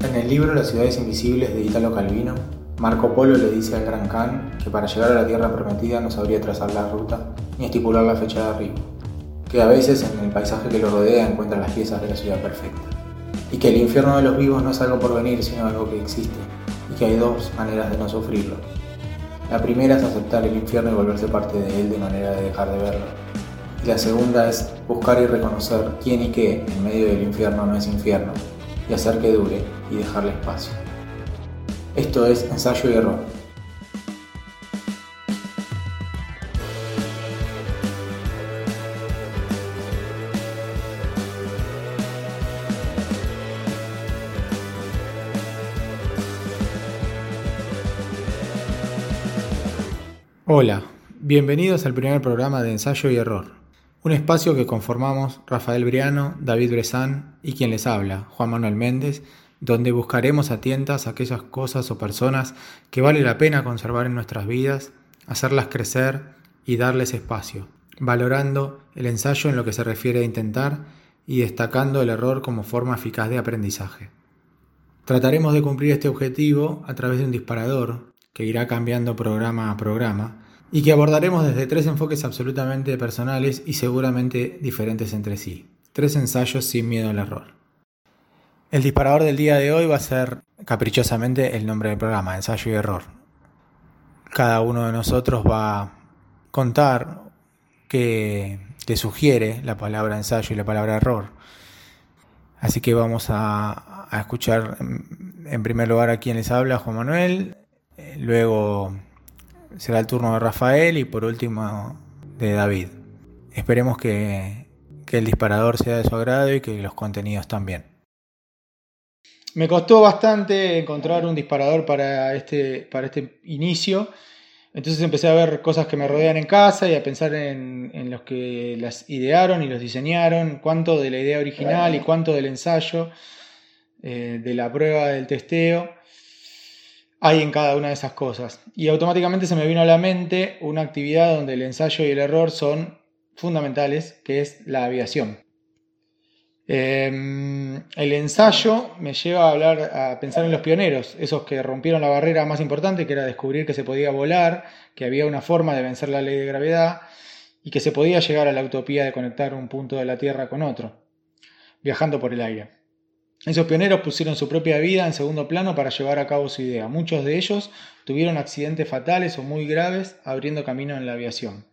En el libro Las ciudades invisibles de Italo Calvino, Marco Polo le dice al Gran Khan que para llegar a la tierra prometida no sabría trazar la ruta ni estipular la fecha de arribo, que a veces en el paisaje que lo rodea encuentra las piezas de la ciudad perfecta, y que el infierno de los vivos no es algo por venir, sino algo que existe, y que hay dos maneras de no sufrirlo. La primera es aceptar el infierno y volverse parte de él de manera de dejar de verlo. Y la segunda es buscar y reconocer quién y qué en medio del infierno no es infierno, y hacer que dure y dejarle espacio. Esto es ensayo y error. Hola, bienvenidos al primer programa de Ensayo y Error, un espacio que conformamos Rafael Briano, David Brezán y quien les habla, Juan Manuel Méndez, donde buscaremos a tientas aquellas cosas o personas que vale la pena conservar en nuestras vidas, hacerlas crecer y darles espacio, valorando el ensayo en lo que se refiere a intentar y destacando el error como forma eficaz de aprendizaje. Trataremos de cumplir este objetivo a través de un disparador que irá cambiando programa a programa y que abordaremos desde tres enfoques absolutamente personales y seguramente diferentes entre sí. Tres ensayos sin miedo al error. El disparador del día de hoy va a ser caprichosamente el nombre del programa, ensayo y error. Cada uno de nosotros va a contar qué te sugiere la palabra ensayo y la palabra error. Así que vamos a, a escuchar en primer lugar a quien les habla, Juan Manuel, luego será el turno de Rafael y por último de David. Esperemos que, el disparador sea de su agrado y que los contenidos también. Me costó bastante encontrar un disparador para este, para este inicio. Entonces empecé a ver cosas que me rodean en casa y a pensar en, los que las idearon y los diseñaron, cuánto de la idea original y cuánto del ensayo, eh, de la prueba del testeo hay en cada una de esas cosas. Y automáticamente se me vino a la mente una actividad donde el ensayo y el error son fundamentales, que es la aviación. Em, el ensayo me lleva a hablar, a pensar en los pioneros, esos que rompieron la barrera más importante, que era descubrir que se podía volar, que había una forma de vencer la ley de gravedad y que se podía llegar a la utopía de conectar un punto de la Tierra con otro, viajando por el aire. Esos pioneros pusieron su propia vida en segundo plano para llevar a cabo su idea. Muchos de ellos tuvieron accidentes fatales o muy graves abriendo camino en la aviación.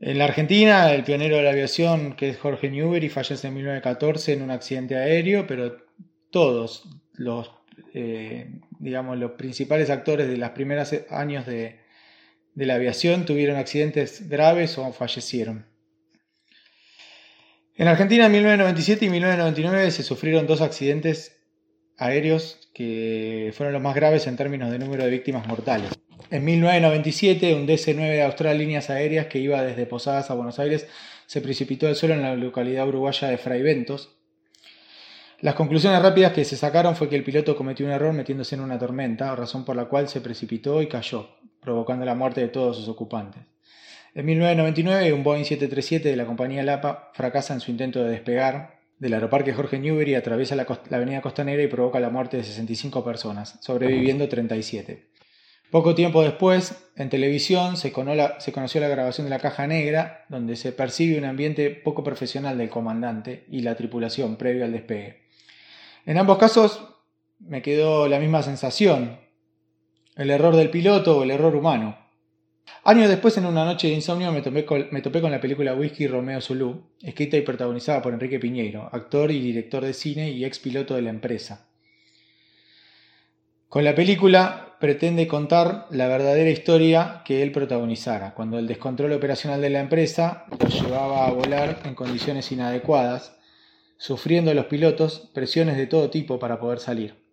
En la Argentina, el pionero de la aviación, que es Jorge Newbery, fallece en 1914 en un accidente aéreo, pero todos los, eh, digamos, los principales actores de los primeros años de la aviación tuvieron accidentes graves o fallecieron. En Argentina en 1997 y 1999 se sufrieron dos accidentes aéreos que fueron los más graves en términos de número de víctimas mortales. En 1997, un DC-9 de Austral Líneas Aéreas que iba desde Posadas a Buenos Aires se precipitó al suelo en la localidad uruguaya de Fraiventos. Las conclusiones rápidas que se sacaron fue que el piloto cometió un error metiéndose en una tormenta, razón por la cual se precipitó y cayó, provocando la muerte de todos sus ocupantes. En 1999, un Boeing 737 de la compañía Lapa fracasa en su intento de despegar del aeroparque Jorge Newbery, atraviesa la, avenida Costanera y provoca la muerte de 65 personas, sobreviviendo 37. Poco tiempo después, en televisión se, se, conoció la grabación de la caja negra, donde se percibe un ambiente poco profesional del comandante y la tripulación previo al despegue. En ambos casos me quedó la misma sensación, el error del piloto o el error humano. Años después, en una noche de insomnio, me, topé con, la película Whisky Romeo Zulu, escrita y protagonizada por Enrique Piñeiro, actor y director de cine y ex piloto de la empresa. Con la película pretende contar la verdadera historia que él protagonizara, cuando el descontrol operacional de la empresa lo llevaba a volar en condiciones inadecuadas, sufriendo los pilotos presiones de todo tipo para poder salir.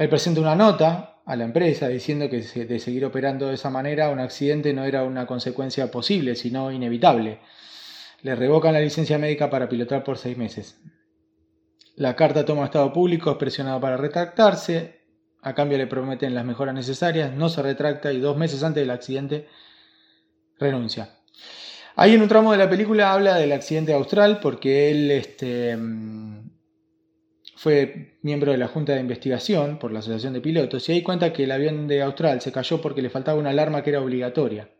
Él presenta una nota a la empresa diciendo que de seguir operando de esa manera un accidente no era una consecuencia posible, sino inevitable. Le revocan la licencia médica para pilotar por seis meses. La carta toma estado público, es presionado para retractarse, a cambio le prometen las mejoras necesarias, no se retracta y dos meses antes del accidente renuncia. Ahí en un tramo de la película habla del accidente austral porque él este, fue miembro de la Junta de Investigación por la Asociación de Pilotos y ahí cuenta que el avión de Austral se cayó porque le faltaba una alarma que era obligatoria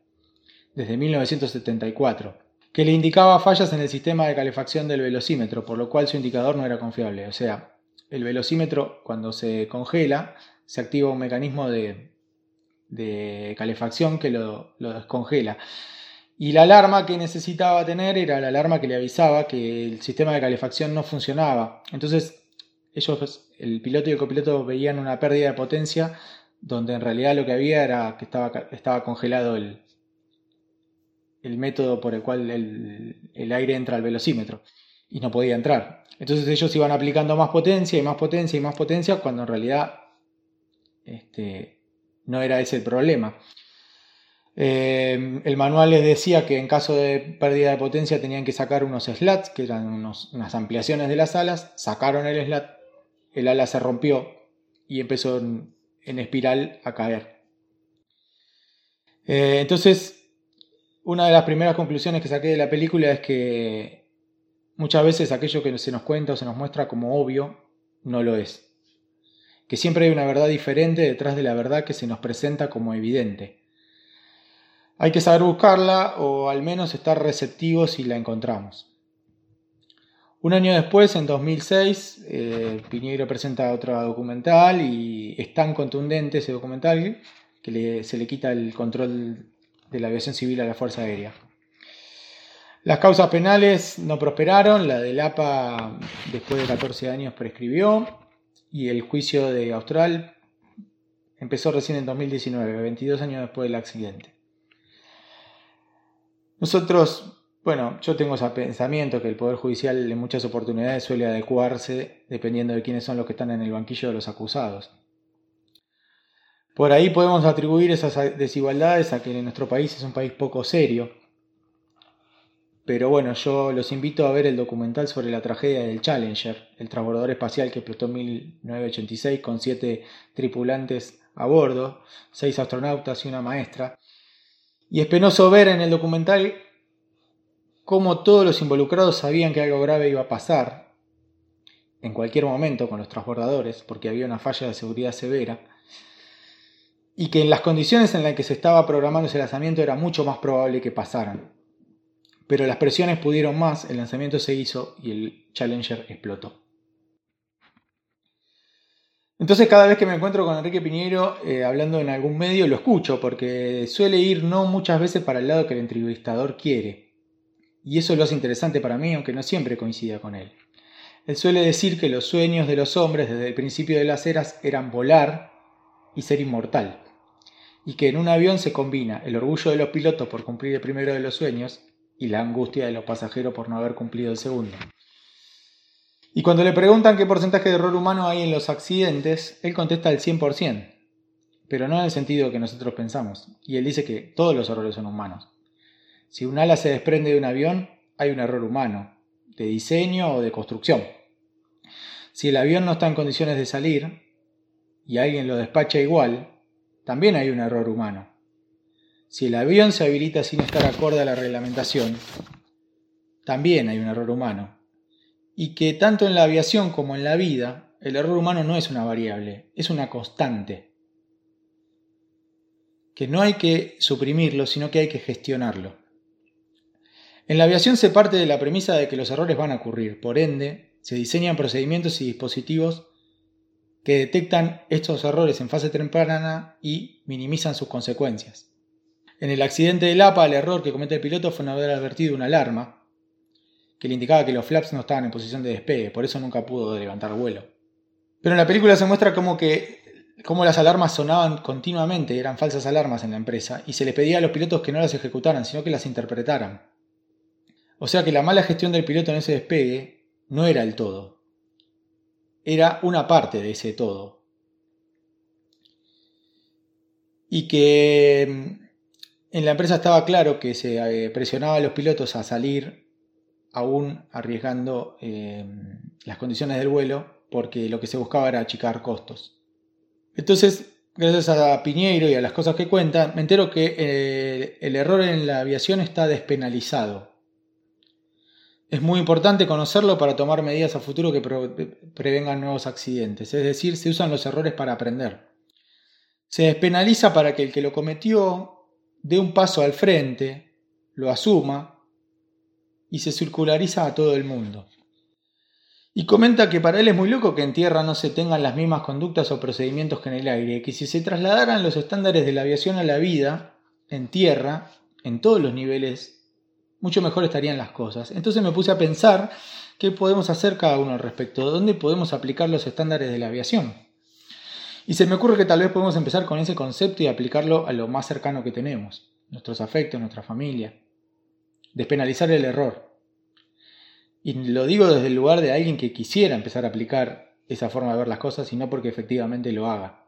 desde 1974, que le indicaba fallas en el sistema de calefacción del velocímetro, por lo cual su indicador no era confiable. O sea, el velocímetro cuando se congela se activa un mecanismo de, calefacción que lo, lo descongela. Y la alarma que necesitaba tener era la alarma que le avisaba que el sistema de calefacción no funcionaba. Entonces ellos, el piloto y el copiloto veían una pérdida de potencia donde en realidad lo que había era que estaba, estaba congelado el, el método por el cual el, aire entra al velocímetro y no podía entrar. Entonces ellos iban aplicando más potencia y más potencia y más potencia cuando en realidad este, no era ese el problema. Eh, el manual les decía que en caso de pérdida de potencia tenían que sacar unos slats, que eran unas ampliaciones de las alas, sacaron el slat el ala se rompió y empezó en, espiral a caer. Eh, entonces, una de las primeras conclusiones que saqué de la película es que muchas veces aquello que se nos cuenta o se nos muestra como obvio no lo es. Que siempre hay una verdad diferente detrás de la verdad que se nos presenta como evidente. Hay que saber buscarla o al menos estar receptivos si la encontramos. Un año después, en 2006, eh, Piñeiro presenta otro documental y es tan contundente ese documental que se le quita el control de la aviación civil a la Fuerza Aérea. Las causas penales no prosperaron, la del APA después de 14 años prescribió y el juicio de Austral empezó recién en 2019, 22 años después del accidente. Nosotros bueno, yo tengo ese pensamiento que el Poder Judicial en muchas oportunidades suele adecuarse dependiendo de quiénes son los que están en el banquillo de los acusados. Por ahí podemos atribuir esas desigualdades a que nuestro país es un país poco serio. Pero bueno, yo los invito a ver el documental sobre la tragedia del Challenger, el transbordador espacial que explotó en 1986 con siete tripulantes a bordo, seis astronautas y una maestra. Y es penoso ver en el documental cómo todos los involucrados sabían que algo grave iba a pasar en cualquier momento con los transbordadores, porque había una falla de seguridad severa, y que en las condiciones en las que se estaba programando ese lanzamiento era mucho más probable que pasaran. Pero las presiones pudieron más, el lanzamiento se hizo y el Challenger explotó. Entonces cada vez que me encuentro con Enrique Piñero eh, hablando en algún medio lo escucho, porque suele ir no muchas veces para el lado que el entrevistador quiere y eso lo hace interesante para mí, aunque no siempre coincida con él. Él suele decir que los sueños de los hombres desde el principio de las eras eran volar y ser inmortal, y que en un avión se combina el orgullo de los pilotos por cumplir el primero de los sueños y la angustia de los pasajeros por no haber cumplido el segundo. Y cuando le preguntan qué porcentaje de error humano hay en los accidentes, él contesta el 100%, pero no en el sentido que nosotros pensamos, y él dice que todos los errores son humanos. Si un ala se desprende de un avión, hay un error humano, de diseño o de construcción. Si el avión no está en condiciones de salir y alguien lo despacha igual, también hay un error humano. Si el avión se habilita sin estar acorde a la reglamentación, también hay un error humano. Y que tanto en la aviación como en la vida, el error humano no es una variable, es una constante. Que no hay que suprimirlo, sino que hay que gestionarlo. En la aviación se parte de la premisa de que los errores van a ocurrir, por ende, se diseñan procedimientos y dispositivos que detectan estos errores en fase temprana y minimizan sus consecuencias. En el accidente del APA, el error que comete el piloto fue no haber advertido una alarma que le indicaba que los flaps no estaban en posición de despegue, por eso nunca pudo levantar vuelo. Pero en la película se muestra como que como las alarmas sonaban continuamente, eran falsas alarmas en la empresa, y se les pedía a los pilotos que no las ejecutaran, sino que las interpretaran. O sea que la mala gestión del piloto en ese despegue no era el todo. Era una parte de ese todo. Y que mm, en la empresa estaba claro que se eh, presionaba a los pilotos a salir aún arriesgando eh, las condiciones del vuelo porque lo que se buscaba era achicar costos. Entonces, gracias a Piñeiro y a las cosas que cuenta, me entero que eh, el error en la aviación está despenalizado Es muy importante conocerlo para tomar medidas a futuro que prevengan nuevos accidentes, es decir, se usan los errores para aprender. Se despenaliza para que el que lo cometió dé un paso al frente, lo asuma y se circulariza a todo el mundo. Y comenta que para él es muy loco que en tierra no se tengan las mismas conductas o procedimientos que en el aire, que si se trasladaran los estándares de la aviación a la vida, en tierra, en todos los niveles, mucho mejor estarían las cosas. Entonces me puse a pensar qué podemos hacer cada uno al respecto, dónde podemos aplicar los estándares de la aviación. Y se me ocurre que tal vez podemos empezar con ese concepto y aplicarlo a lo más cercano que tenemos, nuestros afectos, nuestra familia. Despenalizar el error. Y lo digo desde el lugar de alguien que quisiera empezar a aplicar esa forma de ver las cosas y no porque efectivamente lo haga.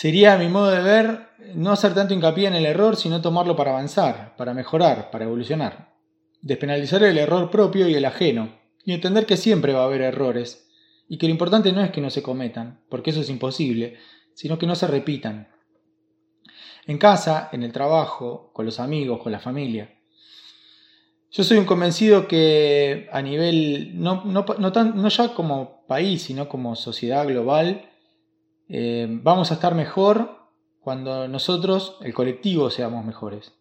Sería, a mi modo de ver, no hacer tanto hincapié en el error, sino tomarlo para avanzar, para mejorar, para evolucionar. Despenalizar el error propio y el ajeno, y entender que siempre va a haber errores, y que lo importante no es que no se cometan, porque eso es imposible, sino que no se repitan. En casa, en el trabajo, con los amigos, con la familia. Yo soy un convencido que a nivel, no, no, ya como país, sino como sociedad global, eh, vamos a estar mejor cuando nosotros, el colectivo, seamos mejores.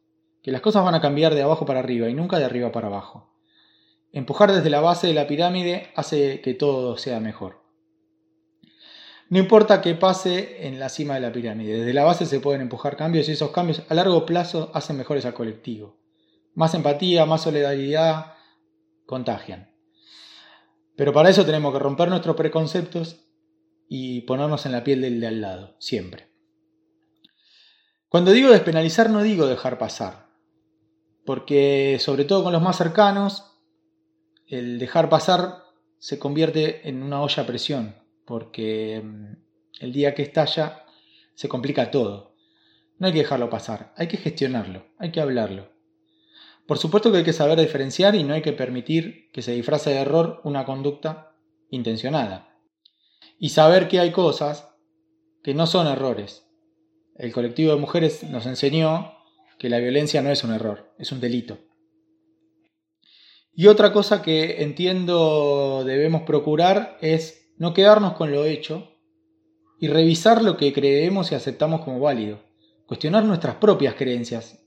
Que las cosas van a cambiar de abajo para arriba y nunca de arriba para abajo. Empujar desde la base de la pirámide hace que todo sea mejor. No importa qué pase en la cima de la pirámide, desde la base se pueden empujar cambios y esos cambios a largo plazo hacen mejores al colectivo. Más empatía, más solidaridad, contagian. Pero para eso tenemos que romper nuestros preconceptos y ponernos en la piel del de al lado, siempre. Cuando digo despenalizar no digo dejar pasar, porque sobre todo con los más cercanos, el dejar pasar se convierte en una olla a presión, porque mm, el día que estalla se complica todo. No hay que dejarlo pasar, hay que gestionarlo, hay que hablarlo. Por supuesto que hay que saber diferenciar y no hay que permitir que se disfrace de error una conducta intencionada. Y saber que hay cosas que no son errores. El colectivo de mujeres nos enseñó que la violencia no es un error, es un delito. Y otra cosa que entiendo debemos procurar es no quedarnos con lo hecho y revisar lo que creemos y aceptamos como válido, cuestionar nuestras propias creencias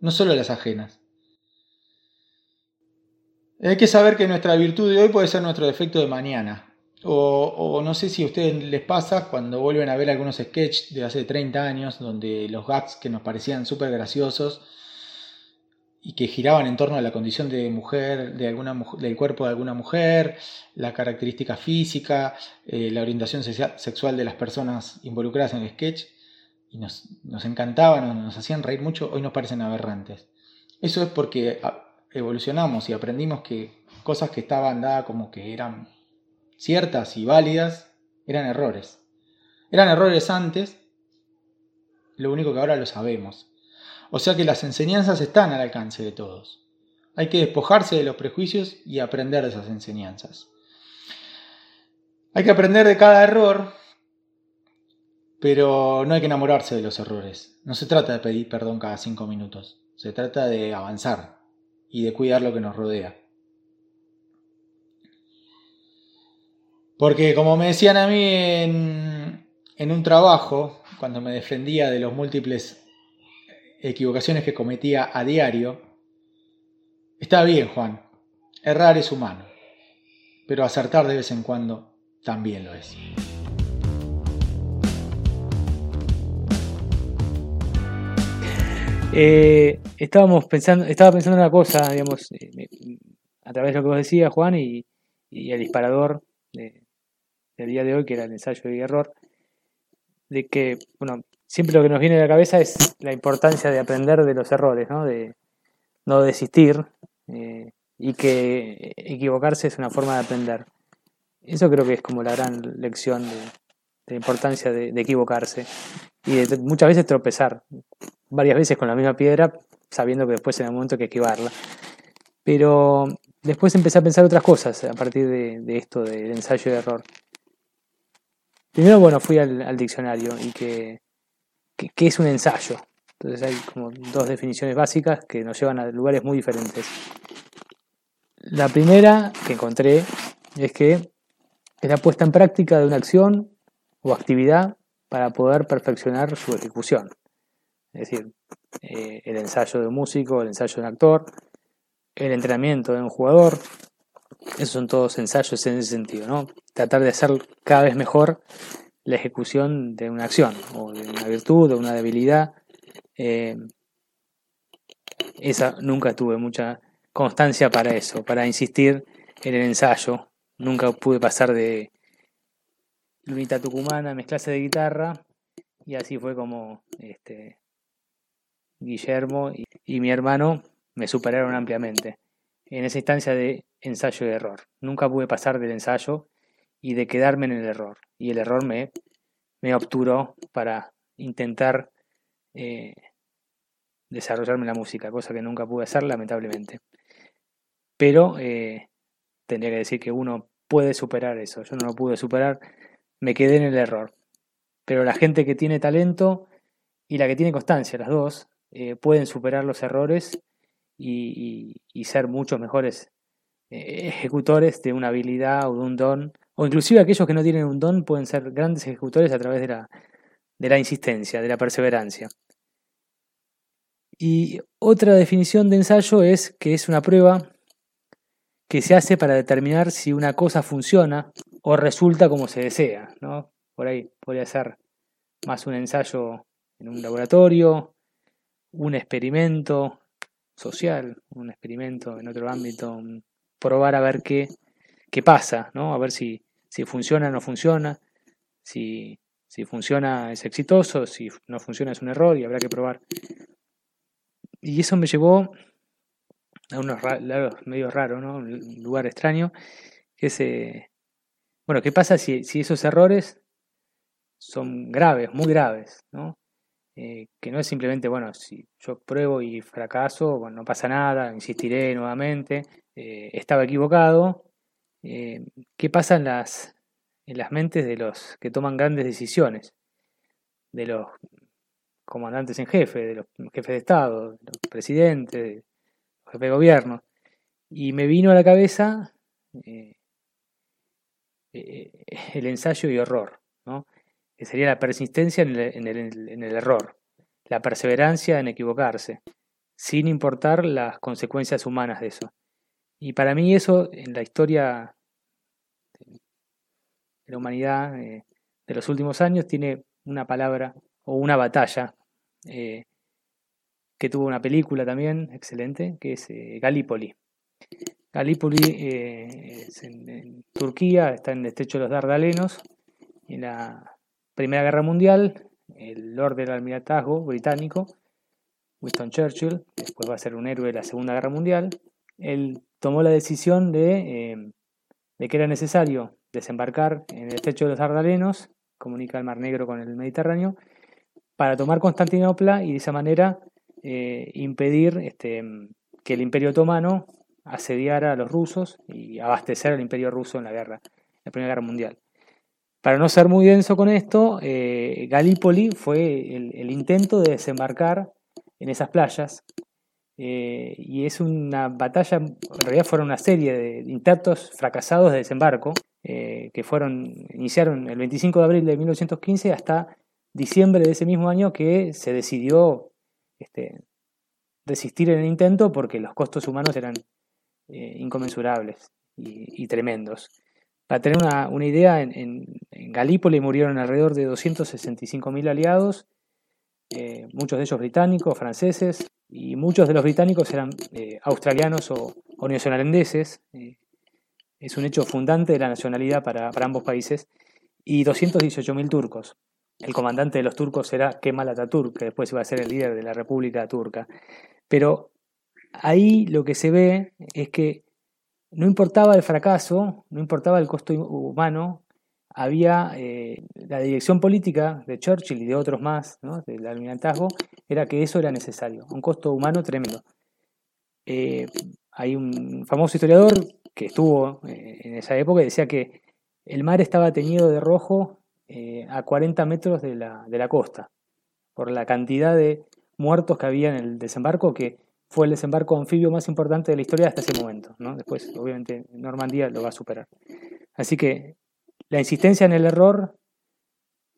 no solo las ajenas. Hay que saber que nuestra virtud de hoy puede ser nuestro defecto de mañana. O, no sé si a ustedes les pasa cuando vuelven a ver algunos sketches de hace 30 años, donde los gags que nos parecían súper graciosos y que giraban en torno a la condición de mujer, de alguna, del cuerpo de alguna mujer, la característica física, eh, la orientación sexual de las personas involucradas en el sketch, y nos, encantaban, nos hacían reír mucho, hoy nos parecen aberrantes. Eso es porque evolucionamos y aprendimos que cosas que estaban dadas como que eran ciertas y válidas, eran errores. Eran errores antes, lo único que ahora lo sabemos. O sea que las enseñanzas están al alcance de todos. Hay que despojarse de los prejuicios y aprender de esas enseñanzas. Hay que aprender de cada error pero no hay que enamorarse de los errores. No se trata de pedir perdón cada cinco minutos. Se trata de avanzar y de cuidar lo que nos rodea. Porque como me decían a mí en, un trabajo, cuando me defendía de las múltiples equivocaciones que cometía a diario, está bien, Juan, errar es humano, pero acertar de vez en cuando también lo es. Eh, estábamos pensando, estaba pensando en una cosa, digamos, eh, a través de lo que vos decías, Juan, y, el disparador del día de hoy, que era el ensayo y error, de que, bueno, siempre lo que nos viene a la cabeza es la importancia de aprender de los errores, ¿no? De no desistir eh, y que equivocarse es una forma de aprender. Eso creo que es como la gran lección de, la importancia de, de, equivocarse y de muchas veces tropezar varias veces con la misma piedra, sabiendo que después en el momento hay que esquivarla. Pero después empecé a pensar otras cosas a partir de, esto del ensayo de error. Primero, bueno, fui al, diccionario y que, que, es un ensayo. Entonces hay como dos definiciones básicas que nos llevan a lugares muy diferentes. La primera que encontré es que es la puesta en práctica de una acción o actividad para poder perfeccionar su ejecución. Es decir, eh, el ensayo de un músico, el ensayo de un actor, el entrenamiento de un jugador. Esos son todos ensayos en ese sentido, ¿no? Tratar de hacer cada vez mejor la ejecución de una acción, o de una virtud, o una debilidad. Eh, esa nunca tuve mucha constancia para eso, para insistir en el ensayo. Nunca pude pasar de Lunita Tucumana a mis clases de guitarra y así fue como este, Guillermo y, mi hermano me superaron ampliamente en esa instancia de ensayo y error. Nunca pude pasar del ensayo y de quedarme en el error. Y el error me, me obturó para intentar eh, desarrollarme la música, cosa que nunca pude hacer lamentablemente. Pero eh, tendría que decir que uno puede superar eso. Yo no lo pude superar, me quedé en el error. Pero la gente que tiene talento y la que tiene constancia, las dos, eh, pueden superar los errores y, ser muchos mejores ejecutores de una habilidad o de un don. O inclusive aquellos que no tienen un don pueden ser grandes ejecutores a través de la, de la insistencia, de la perseverancia. Y otra definición de ensayo es que es una prueba que se hace para determinar si una cosa funciona o resulta como se desea. ¿no? Por ahí podría ser más un ensayo en un laboratorio, un experimento social, un experimento en otro ámbito, probar a ver qué, qué pasa, ¿no? a ver si, si funciona o no funciona, si, si funciona es exitoso, si no funciona es un error y habrá que probar. Y eso me llevó a unos lados medio raros, ¿no? Un lugar extraño, que es, eh, bueno, ¿qué pasa si, si, esos errores son graves, muy graves, ¿no? Eh, que no es simplemente, bueno, si yo pruebo y fracaso, bueno, no pasa nada, insistiré nuevamente, eh, estaba equivocado. ¿Qué pasa en las, en las mentes de los que toman grandes decisiones? De los comandantes en jefe, de los jefes de Estado, de los presidentes, jefe de gobierno. Y me vino a la cabeza eh, eh, el ensayo y horror, ¿no? que sería la persistencia en el, error, la perseverancia en equivocarse, sin importar las consecuencias humanas de eso. Y para mí eso, en la historia de la humanidad eh, de los últimos años, tiene una palabra o una batalla que tuvo una película también excelente, que es eh, Gallipoli. Gallipoli eh, es en, Turquía, está en el estrecho de los Dardalenos. En la Primera Guerra Mundial, el Lord del Almirantazgo británico, Winston Churchill, después va a ser un héroe de la Segunda Guerra Mundial, él tomó la decisión de, eh, de que era necesario desembarcar en el estrecho de los Dardalenos, comunica el Mar Negro con el Mediterráneo, para tomar Constantinopla y de esa manera eh, impedir este, que el Imperio Otomano asediara a los rusos y abastecer al Imperio ruso en la guerra, la Primera Guerra Mundial. Para no ser muy denso con esto, eh, Galípoli fue el, intento de desembarcar en esas playas eh, y es una batalla, en realidad fueron una serie de intentos fracasados de desembarco que fueron iniciaron el 25 de abril de 1915 hasta diciembre de ese mismo año que se decidió este, en el intento porque los costos humanos eran eh, inconmensurables y, tremendos. Para tener una, idea, en, en, Galípoli murieron alrededor de 265.000 aliados, eh, muchos de ellos británicos, franceses, y muchos de los británicos eran eh, australianos o, o neozelandeses. es un hecho fundante de la nacionalidad para, para ambos países, y 218.000 turcos. El comandante de los turcos era Kemal Atatürk, que después iba a ser el líder de la República Turca. Pero ahí lo que se ve es que no importaba el fracaso, no importaba el costo humano, había eh, la dirección política de Churchill y de otros más, del almirantazgo, era que eso era necesario, un costo humano tremendo. Eh, hay un famoso historiador que estuvo eh, en esa época y decía que el mar estaba teñido de rojo a 40 metros de la, de la costa, por la cantidad de muertos que había en el desembarco que fue el desembarco anfibio más importante de la historia hasta ese momento. ¿no? Después, obviamente, Normandía lo va a superar. Así que la insistencia en el error,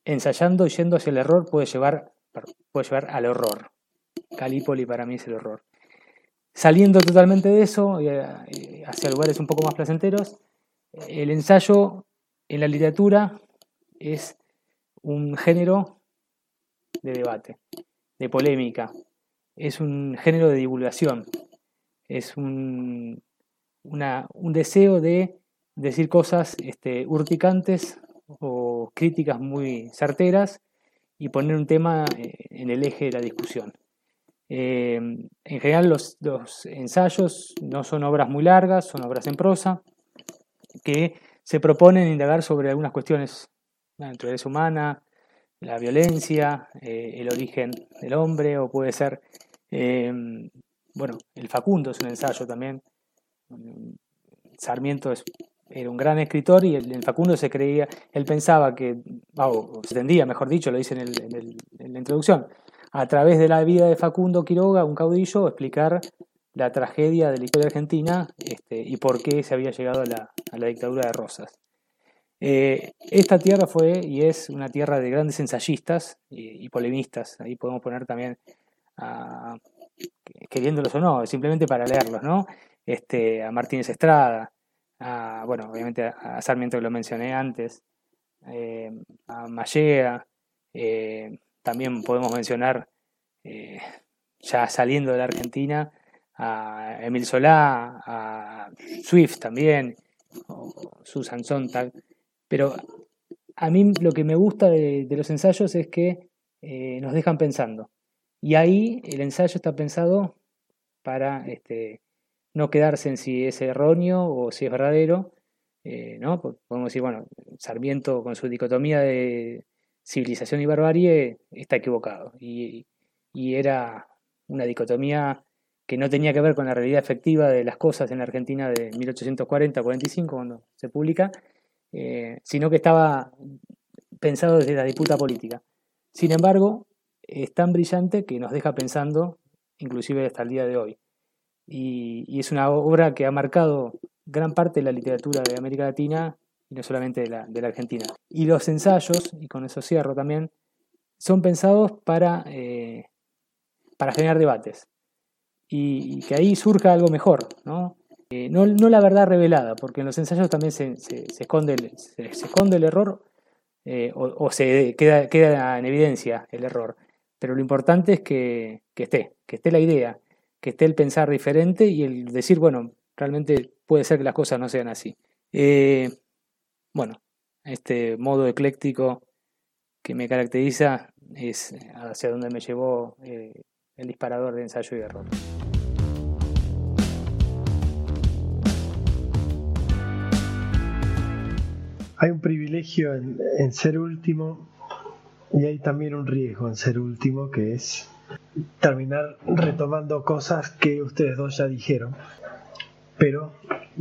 ensayando y yendo hacia el error, puede llevar, puede llevar al horror. Calípoli para mí es el horror. Saliendo totalmente de eso, hacia lugares un poco más placenteros, el ensayo en la literatura es un género de debate, de polémica, es un género de divulgación, es un, un deseo de decir cosas este, urticantes o críticas muy certeras y poner un tema eh, en el eje de la discusión. Eh, en general los, ensayos no son obras muy largas, son obras en prosa que se proponen indagar sobre algunas cuestiones, la naturaleza humana, la violencia, eh, el origen del hombre, o puede ser, bueno, el Facundo es un ensayo también. Sarmiento es era un gran escritor y el, Facundo se creía, él pensaba que, o se entendía, mejor dicho, lo dice en, la introducción, a través de la vida de Facundo Quiroga, un caudillo, explicar la tragedia de la historia argentina este, y por qué se había llegado a la, dictadura de Rosas. Eh, esta tierra fue y es una tierra de grandes ensayistas y, polemistas. Ahí podemos poner también, queriéndolos o no, simplemente para leerlos, ¿no? Este, a Martínez Estrada, bueno, obviamente a Sarmiento que lo mencioné antes, eh, a Mallea, eh, también podemos mencionar, eh, ya saliendo de la Argentina, a Emil Solá, a Swift también, o Susan Sontag, pero a mí lo que me gusta de, de los ensayos es que nos dejan pensando. Y ahí el ensayo está pensado para este, no quedarse en si es erróneo o si es verdadero, eh, ¿no? Podemos decir, bueno, Sarmiento con su dicotomía de civilización y barbarie está equivocado. Y, era una dicotomía que no tenía que ver con la realidad efectiva de las cosas en la Argentina de 1840-45, cuando se publica, eh, sino que estaba pensado desde la disputa política. Sin embargo, es tan brillante que nos deja pensando, inclusive hasta el día de hoy y, es una obra que ha marcado gran parte de la literatura de América Latina y no solamente de la, de la Argentina. Y los ensayos, y con eso cierro también, son pensados para, eh, para generar debates y, que ahí surja algo mejor, ¿no? Eh, no, no, la verdad revelada, porque en los ensayos también se, se, esconde, el, se, esconde el error eh, o, se queda, queda en evidencia el error. Pero lo importante es que, que esté, que esté la idea, que esté el pensar diferente y el decir, bueno, realmente puede ser que las cosas no sean así. Eh, bueno, este modo ecléctico que me caracteriza es hacia donde me llevó eh, el disparador de ensayo y error. Hay un privilegio en ser último y hay también un riesgo en ser último que es terminar retomando cosas que ustedes dos ya dijeron, pero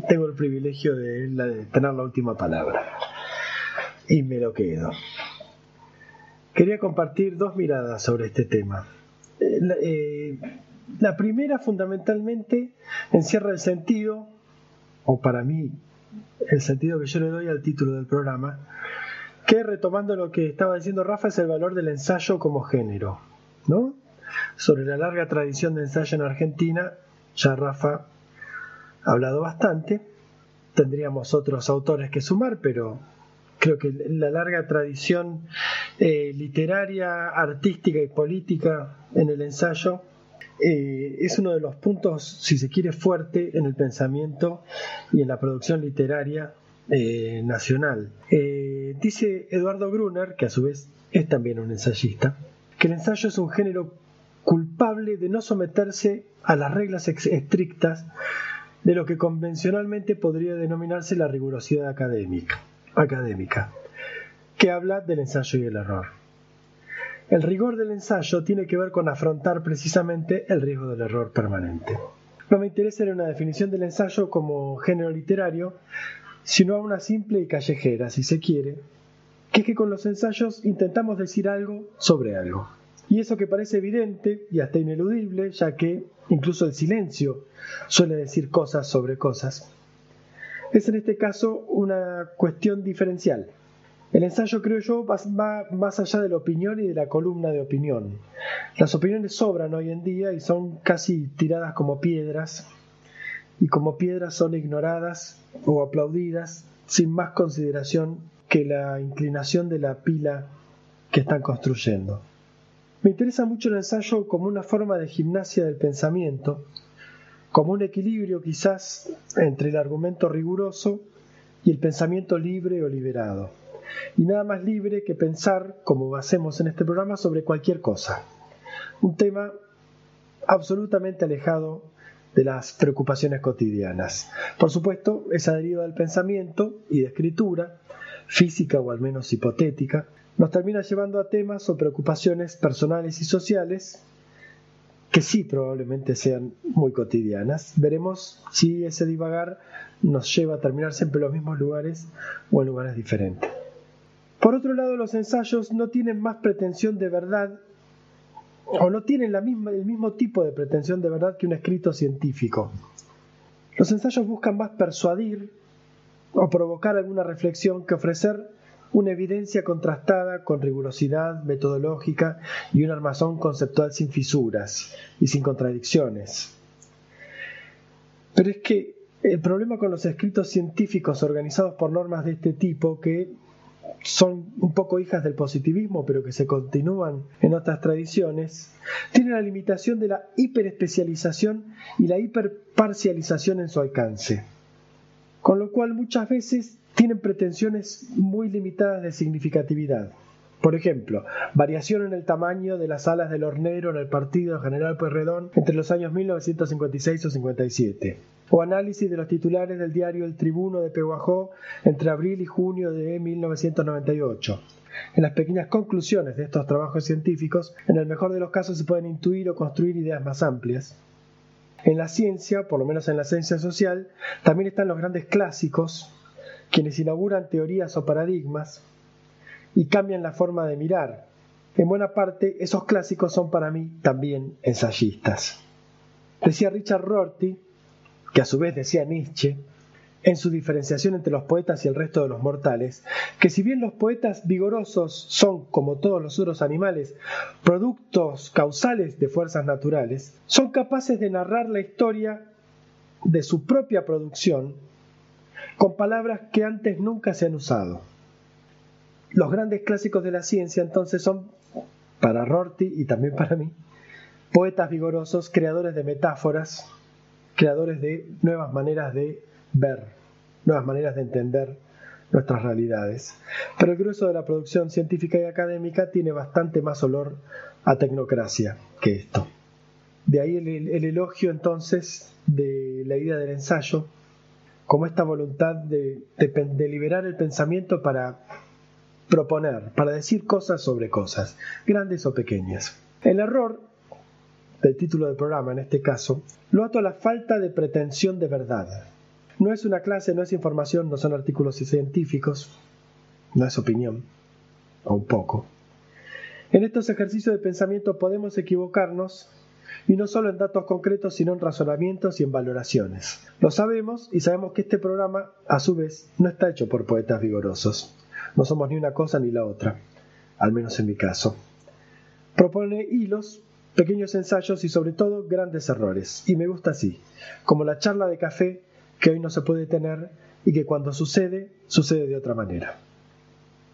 tengo el privilegio de, tener la última palabra y me lo quedo. Quería compartir dos miradas sobre este tema. Eh, eh, la primera fundamentalmente encierra el sentido, o para mí el sentido que yo le doy al título del programa, que retomando lo que estaba diciendo Rafa es el valor del ensayo como género, ¿no? Sobre la larga tradición de ensayo en Argentina, ya Rafa ha hablado bastante. Tendríamos otros autores que sumar, pero creo que la larga tradición eh, literaria, artística y política en el ensayo eh, es uno de los puntos, si se quiere, fuerte en el pensamiento y en la producción literaria eh, nacional. dice Eduardo Gruner, que a su vez es también un ensayista, que el ensayo es un género culpable de no someterse a las reglas estrictas de lo que convencionalmente podría denominarse la rigurosidad académica, académica, que habla del ensayo y el error. El rigor del ensayo tiene que ver con afrontar precisamente el riesgo del error permanente. No me interesa una definición del ensayo como género literario, sino a una simple y callejera, si se quiere, que es que con los ensayos intentamos decir algo sobre algo. Y eso que parece evidente y hasta ineludible, ya que incluso el silencio suele decir cosas sobre cosas, es en este caso una cuestión diferencial. El ensayo, creo yo, va más allá de la opinión y de la columna de opinión. Las opiniones sobran hoy en día y son casi tiradas como piedras, y como piedras son ignoradas o aplaudidas sin más consideración que la inclinación de la pila que están construyendo. Me interesa mucho el ensayo como una forma de gimnasia del pensamiento, como un equilibrio quizás entre el argumento riguroso y el pensamiento libre o liberado. Y nada más libre que pensar, como hacemos en este programa, sobre cualquier cosa. Un tema absolutamente alejado de las preocupaciones cotidianas. Por supuesto, esa deriva del pensamiento y de escritura, física o al menos hipotética, nos termina llevando a temas o preocupaciones personales y sociales que sí probablemente sean muy cotidianas. Veremos si ese divagar nos lleva a terminar siempre en los mismos lugares o en lugares diferentes. Por otro lado, los ensayos no tienen más pretensión de verdad o no tienen la misma, el mismo tipo de pretensión de verdad que un escrito científico. Los ensayos buscan más persuadir o provocar alguna reflexión que ofrecer una evidencia contrastada con rigurosidad metodológica y un armazón conceptual sin fisuras y sin contradicciones. Pero es que el problema con los escritos científicos organizados por normas de este tipo, que son un poco hijas del positivismo, pero que se continúan en otras tradiciones, tiene la limitación de la hiperespecialización y la hiperparcialización en su alcance. Con lo cual muchas veces tienen pretensiones muy limitadas de significatividad. Por ejemplo, variación en el tamaño de las alas del hornero en el partido General Pueyrredón entre los años 1956 o 57. O análisis de los titulares del diario El Tribuno de Peguajó entre abril y junio de 1998. En las pequeñas conclusiones de estos trabajos científicos, en el mejor de los casos se pueden intuir o construir ideas más amplias. En la ciencia, por lo menos en la ciencia social, también están los grandes clásicos, quienes inauguran teorías o paradigmas y cambian la forma de mirar. En buena parte, esos clásicos son para mí también ensayistas. Decía Richard Rorty, que a su vez decía Nietzsche, en su diferenciación entre los poetas y el resto de los mortales, que si bien los poetas vigorosos son, como todos los otros animales, productos causales de fuerzas naturales, son capaces de narrar la historia de su propia producción con palabras que antes nunca se han usado. Los grandes clásicos de la ciencia entonces son, para Rorty y también para mí, poetas vigorosos, creadores de metáforas, creadores de nuevas maneras de ver, nuevas maneras de entender nuestras realidades. Pero el grueso de la producción científica y académica tiene bastante más olor a tecnocracia que esto. De ahí el, el elogio entonces de la idea del ensayo como esta voluntad de, liberar el pensamiento para proponer, para decir cosas sobre cosas, grandes o pequeñas. El error del título del programa, en este caso, lo ato a la falta de pretensión de verdad. No es una clase, no es información, no son artículos científicos, no es opinión, o un poco. En estos ejercicios de pensamiento podemos equivocarnos y no solo en datos concretos, sino en razonamientos y en valoraciones. Lo sabemos y sabemos que este programa, a su vez, no está hecho por poetas vigorosos. No somos ni una cosa ni la otra, al menos en mi caso. Propone hilos, pequeños ensayos y sobre todo grandes errores. Y me gusta así, como la charla de café que hoy no se puede tener y que cuando sucede, sucede de otra manera.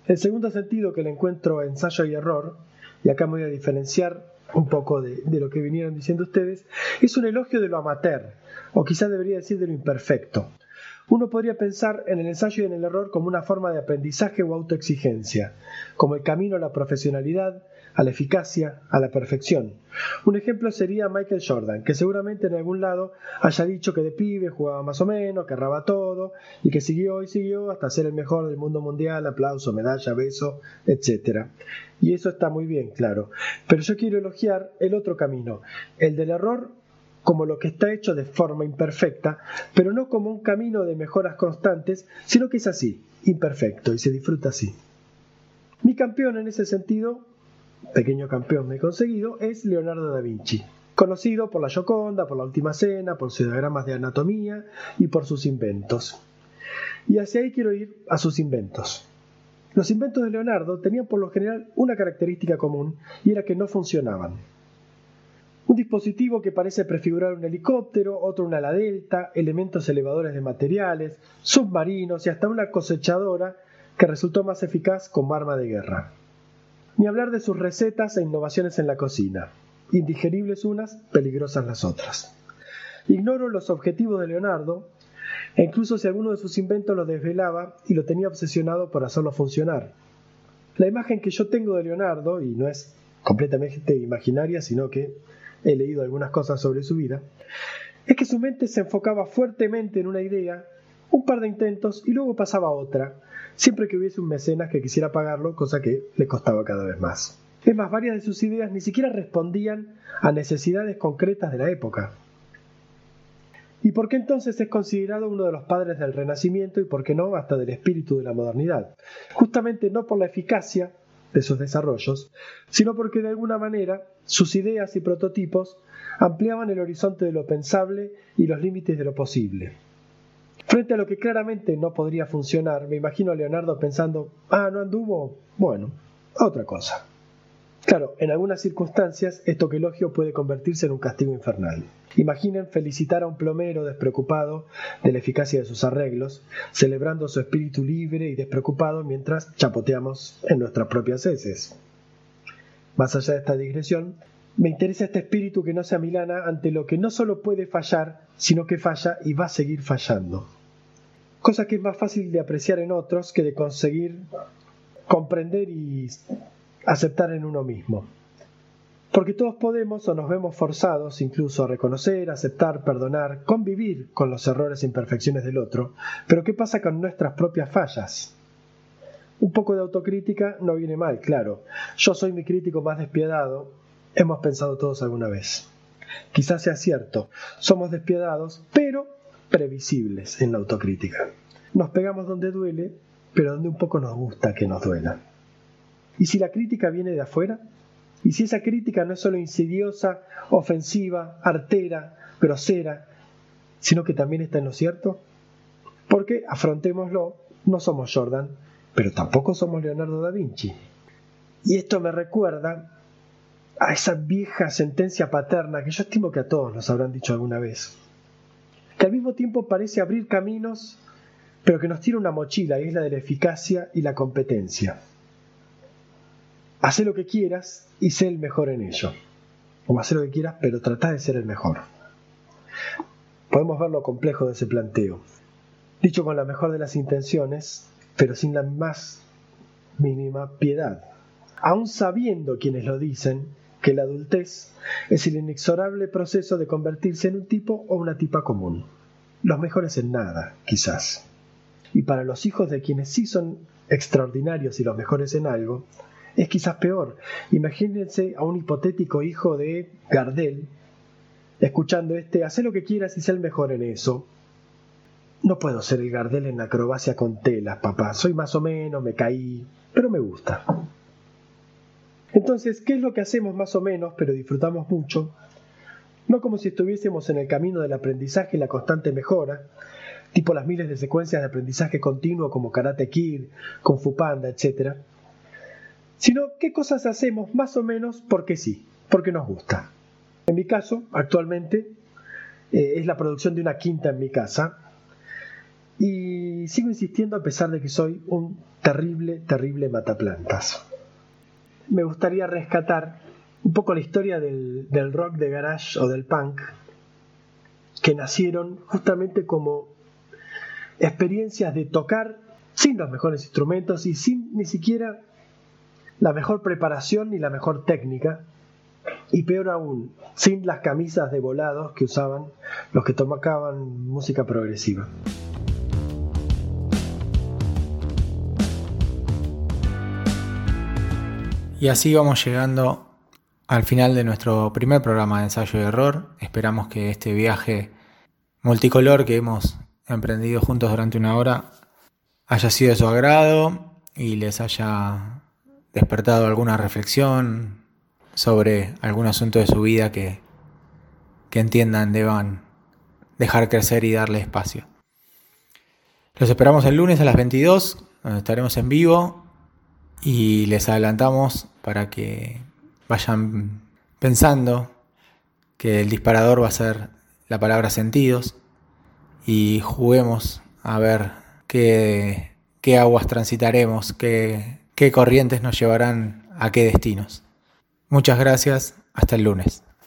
El segundo sentido que le encuentro ensayo y error, y acá me voy a diferenciar un poco de, lo que vinieron diciendo ustedes, es un elogio de lo amateur, o quizás debería decir de lo imperfecto. Uno podría pensar en el ensayo y en el error como una forma de aprendizaje o autoexigencia, como el camino a la profesionalidad, a la eficacia, a la perfección. Un ejemplo sería Michael Jordan, que seguramente en algún lado haya dicho que de pibe jugaba más o menos, que erraba todo, y que siguió y siguió hasta ser el mejor del mundo mundial, aplauso, medalla, beso, etc. Y eso está muy bien, claro. Pero yo quiero elogiar el otro camino, el del error como lo que está hecho de forma imperfecta, pero no como un camino de mejoras constantes, sino que es así, imperfecto, y se disfruta así. Mi campeón en ese sentido pequeño campeón me he conseguido, es Leonardo da Vinci, conocido por la Gioconda, por la Última Cena, por sus diagramas de anatomía y por sus inventos. Y hacia ahí quiero ir a sus inventos. Los inventos de Leonardo tenían por lo general una característica común y era que no funcionaban. Un dispositivo que parece prefigurar un helicóptero, otro una ala delta, elementos elevadores de materiales, submarinos y hasta una cosechadora que resultó más eficaz como arma de guerra. Ni hablar de sus recetas e innovaciones en la cocina, indigeribles unas, peligrosas las otras. Ignoro los objetivos de Leonardo, e incluso si alguno de sus inventos lo desvelaba y lo tenía obsesionado por hacerlo funcionar. La imagen que yo tengo de Leonardo, y no es completamente imaginaria, sino que he leído algunas cosas sobre su vida, es que su mente se enfocaba fuertemente en una idea, un par de intentos y luego pasaba a otra, siempre que hubiese un mecenas que quisiera pagarlo, cosa que le costaba cada vez más. Es más, varias de sus ideas ni siquiera respondían a necesidades concretas de la época. ¿Y por qué entonces es considerado uno de los padres del Renacimiento y por qué no hasta del espíritu de la modernidad? Justamente no por la eficacia de sus desarrollos, sino porque de alguna manera sus ideas y prototipos ampliaban el horizonte de lo pensable y los límites de lo posible. Frente a lo que claramente no podría funcionar, me imagino a Leonardo pensando, ah, no anduvo, bueno, otra cosa. Claro, en algunas circunstancias esto que elogio puede convertirse en un castigo infernal. Imaginen felicitar a un plomero despreocupado de la eficacia de sus arreglos, celebrando su espíritu libre y despreocupado mientras chapoteamos en nuestras propias heces. Más allá de esta digresión, me interesa este espíritu que no se amilana ante lo que no solo puede fallar, sino que falla y va a seguir fallando. Cosa que es más fácil de apreciar en otros que de conseguir comprender y aceptar en uno mismo. Porque todos podemos o nos vemos forzados incluso a reconocer, aceptar, perdonar, convivir con los errores e imperfecciones del otro, pero ¿qué pasa con nuestras propias fallas? Un poco de autocrítica no viene mal, claro. Yo soy mi crítico más despiadado, hemos pensado todos alguna vez. Quizás sea cierto, somos despiadados, pero previsibles en la autocrítica. Nos pegamos donde duele, pero donde un poco nos gusta que nos duela. ¿Y si la crítica viene de afuera? ¿Y si esa crítica no es solo insidiosa, ofensiva, artera, grosera, sino que también está en lo cierto? Porque, afrontémoslo, no somos Jordan, pero tampoco somos Leonardo da Vinci. Y esto me recuerda a esa vieja sentencia paterna que yo estimo que a todos nos habrán dicho alguna vez, que al mismo tiempo parece abrir caminos, pero que nos tira una mochila y es la de la eficacia y la competencia. Haz lo que quieras y sé el mejor en ello. O haz lo que quieras, pero trata de ser el mejor. Podemos ver lo complejo de ese planteo. Dicho con la mejor de las intenciones, pero sin la más mínima piedad. Aun sabiendo quienes lo dicen que la adultez es el inexorable proceso de convertirse en un tipo o una tipa común. Los mejores en nada, quizás. Y para los hijos de quienes sí son extraordinarios y los mejores en algo, es quizás peor. Imagínense a un hipotético hijo de Gardel escuchando este, haz lo que quieras y sé el mejor en eso. No puedo ser el Gardel en acrobacia con telas, papá. Soy más o menos, me caí, pero me gusta. Entonces, ¿qué es lo que hacemos más o menos, pero disfrutamos mucho? No como si estuviésemos en el camino del aprendizaje y la constante mejora, tipo las miles de secuencias de aprendizaje continuo como Karate Kid, Kung Fu Panda, etc., sino qué cosas hacemos más o menos porque sí, porque nos gusta. En mi caso, actualmente, eh, es la producción de una quinta en mi casa y sigo insistiendo a pesar de que soy un terrible, terrible mataplantas. Me gustaría rescatar un poco la historia del, del rock de garage o del punk, que nacieron justamente como experiencias de tocar sin los mejores instrumentos y sin ni siquiera la mejor preparación ni la mejor técnica, y peor aún, sin las camisas de volados que usaban los que tomaban música progresiva. Y así vamos llegando al final de nuestro primer programa de ensayo y error. Esperamos que este viaje multicolor que hemos emprendido juntos durante una hora haya sido de su agrado y les haya despertado alguna reflexión, sobre algún asunto de su vida que, que entiendan deban dejar crecer y darle espacio. Los esperamos el lunes a las 22, donde estaremos en vivo y les adelantamos para que vayan pensando que el disparador va a ser la palabra sentidos y juguemos a ver qué, qué aguas transitaremos, qué, qué corrientes nos llevarán a qué destinos. Muchas gracias, hasta el lunes.